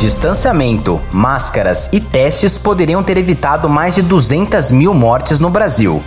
Distanciamento, máscaras e testes poderiam ter evitado mais de 200 mil mortes no Brasil.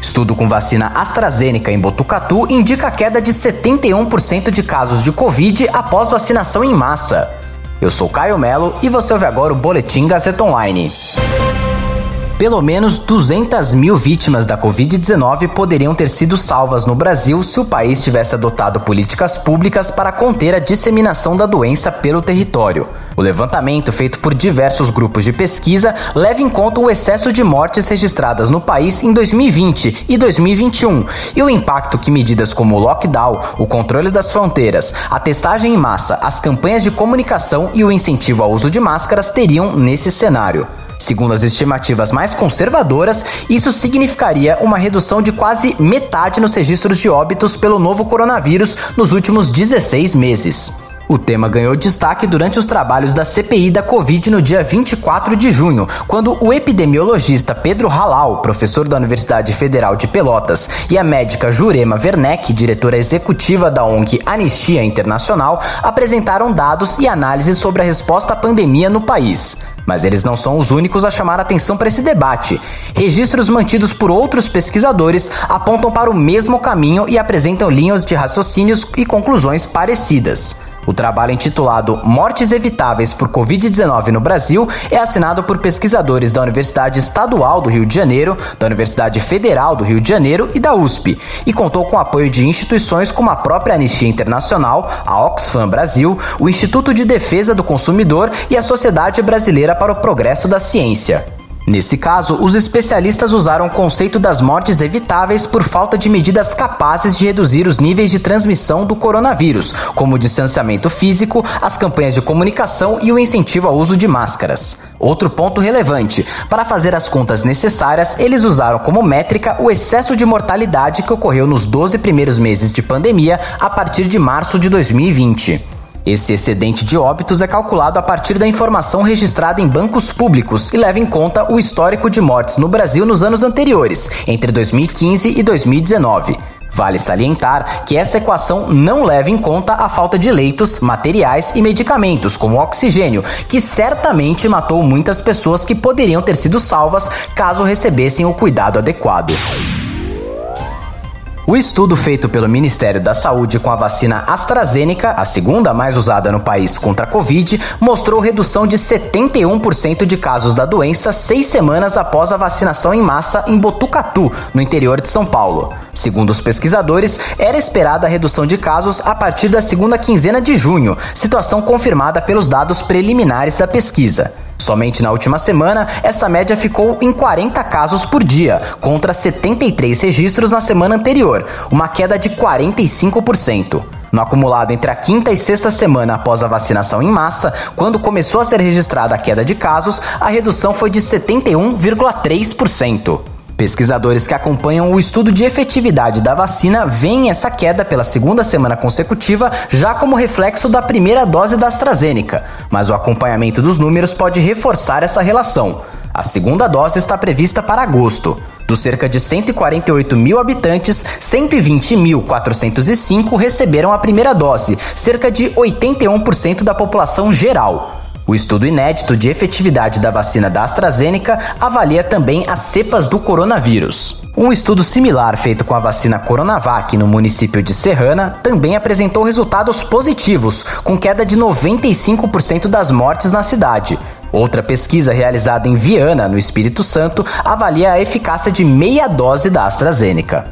Estudo com vacina AstraZeneca em Botucatu indica queda de 71% de casos de Covid após vacinação em massa. Eu sou Caio Melo e você ouve agora o Boletim Gazeta Online. Pelo menos 200 mil vítimas da Covid-19 poderiam ter sido salvas no Brasil se o país tivesse adotado políticas públicas para conter a disseminação da doença pelo território. O levantamento feito por diversos grupos de pesquisa leva em conta o excesso de mortes registradas no país em 2020 e 2021 e o impacto que medidas como o lockdown, o controle das fronteiras, a testagem em massa, as campanhas de comunicação e o incentivo ao uso de máscaras teriam nesse cenário. Segundo as estimativas mais conservadoras, isso significaria uma redução de quase metade nos registros de óbitos pelo novo coronavírus nos últimos 16 meses. O tema ganhou destaque durante os trabalhos da CPI da Covid no dia 24 de junho, quando o epidemiologista Pedro Halal, professor da Universidade Federal de Pelotas, e a médica Jurema Werneck, diretora executiva da ONG Anistia Internacional, apresentaram dados e análises sobre a resposta à pandemia no país. Mas eles não são os únicos a chamar atenção para esse debate. Registros mantidos por outros pesquisadores apontam para o mesmo caminho e apresentam linhas de raciocínios e conclusões parecidas. O trabalho intitulado Mortes Evitáveis por Covid-19 no Brasil é assinado por pesquisadores da Universidade Estadual do Rio de Janeiro, da Universidade Federal do Rio de Janeiro e da USP, e contou com o apoio de instituições como a própria Anistia Internacional, a Oxfam Brasil, o Instituto de Defesa do Consumidor e a Sociedade Brasileira para o Progresso da Ciência. Nesse caso, os especialistas usaram o conceito das mortes evitáveis por falta de medidas capazes de reduzir os níveis de transmissão do coronavírus, como o distanciamento físico, as campanhas de comunicação e o incentivo ao uso de máscaras. Outro ponto relevante: para fazer as contas necessárias, eles usaram como métrica o excesso de mortalidade que ocorreu nos 12 primeiros meses de pandemia a partir de março de 2020. Esse excedente de óbitos é calculado a partir da informação registrada em bancos públicos e leva em conta o histórico de mortes no Brasil nos anos anteriores, entre 2015 e 2019. Vale salientar que essa equação não leva em conta a falta de leitos, materiais e medicamentos, como oxigênio, que certamente matou muitas pessoas que poderiam ter sido salvas caso recebessem o cuidado adequado. O estudo feito pelo Ministério da Saúde com a vacina AstraZeneca, a segunda mais usada no país contra a Covid, mostrou redução de 71% de casos da doença seis semanas após a vacinação em massa em Botucatu, no interior de São Paulo. Segundo os pesquisadores, era esperada a redução de casos a partir da segunda quinzena de junho, situação confirmada pelos dados preliminares da pesquisa. Somente na última semana, essa média ficou em 40 casos por dia, contra 73 registros na semana anterior, uma queda de 45%. No acumulado entre a quinta e sexta semana após a vacinação em massa, quando começou a ser registrada a queda de casos, a redução foi de 71,3%. Pesquisadores que acompanham o estudo de efetividade da vacina veem essa queda pela segunda semana consecutiva já como reflexo da primeira dose da AstraZeneca, mas o acompanhamento dos números pode reforçar essa relação. A segunda dose está prevista para agosto. Dos cerca de 148 mil habitantes, 120.405 receberam a primeira dose, cerca de 81% da população geral. O estudo inédito de efetividade da vacina da AstraZeneca avalia também as cepas do coronavírus. Um estudo similar feito com a vacina Coronavac no município de Serrana também apresentou resultados positivos, com queda de 95% das mortes na cidade. Outra pesquisa realizada em Viana, no Espírito Santo, avalia a eficácia de meia dose da AstraZeneca.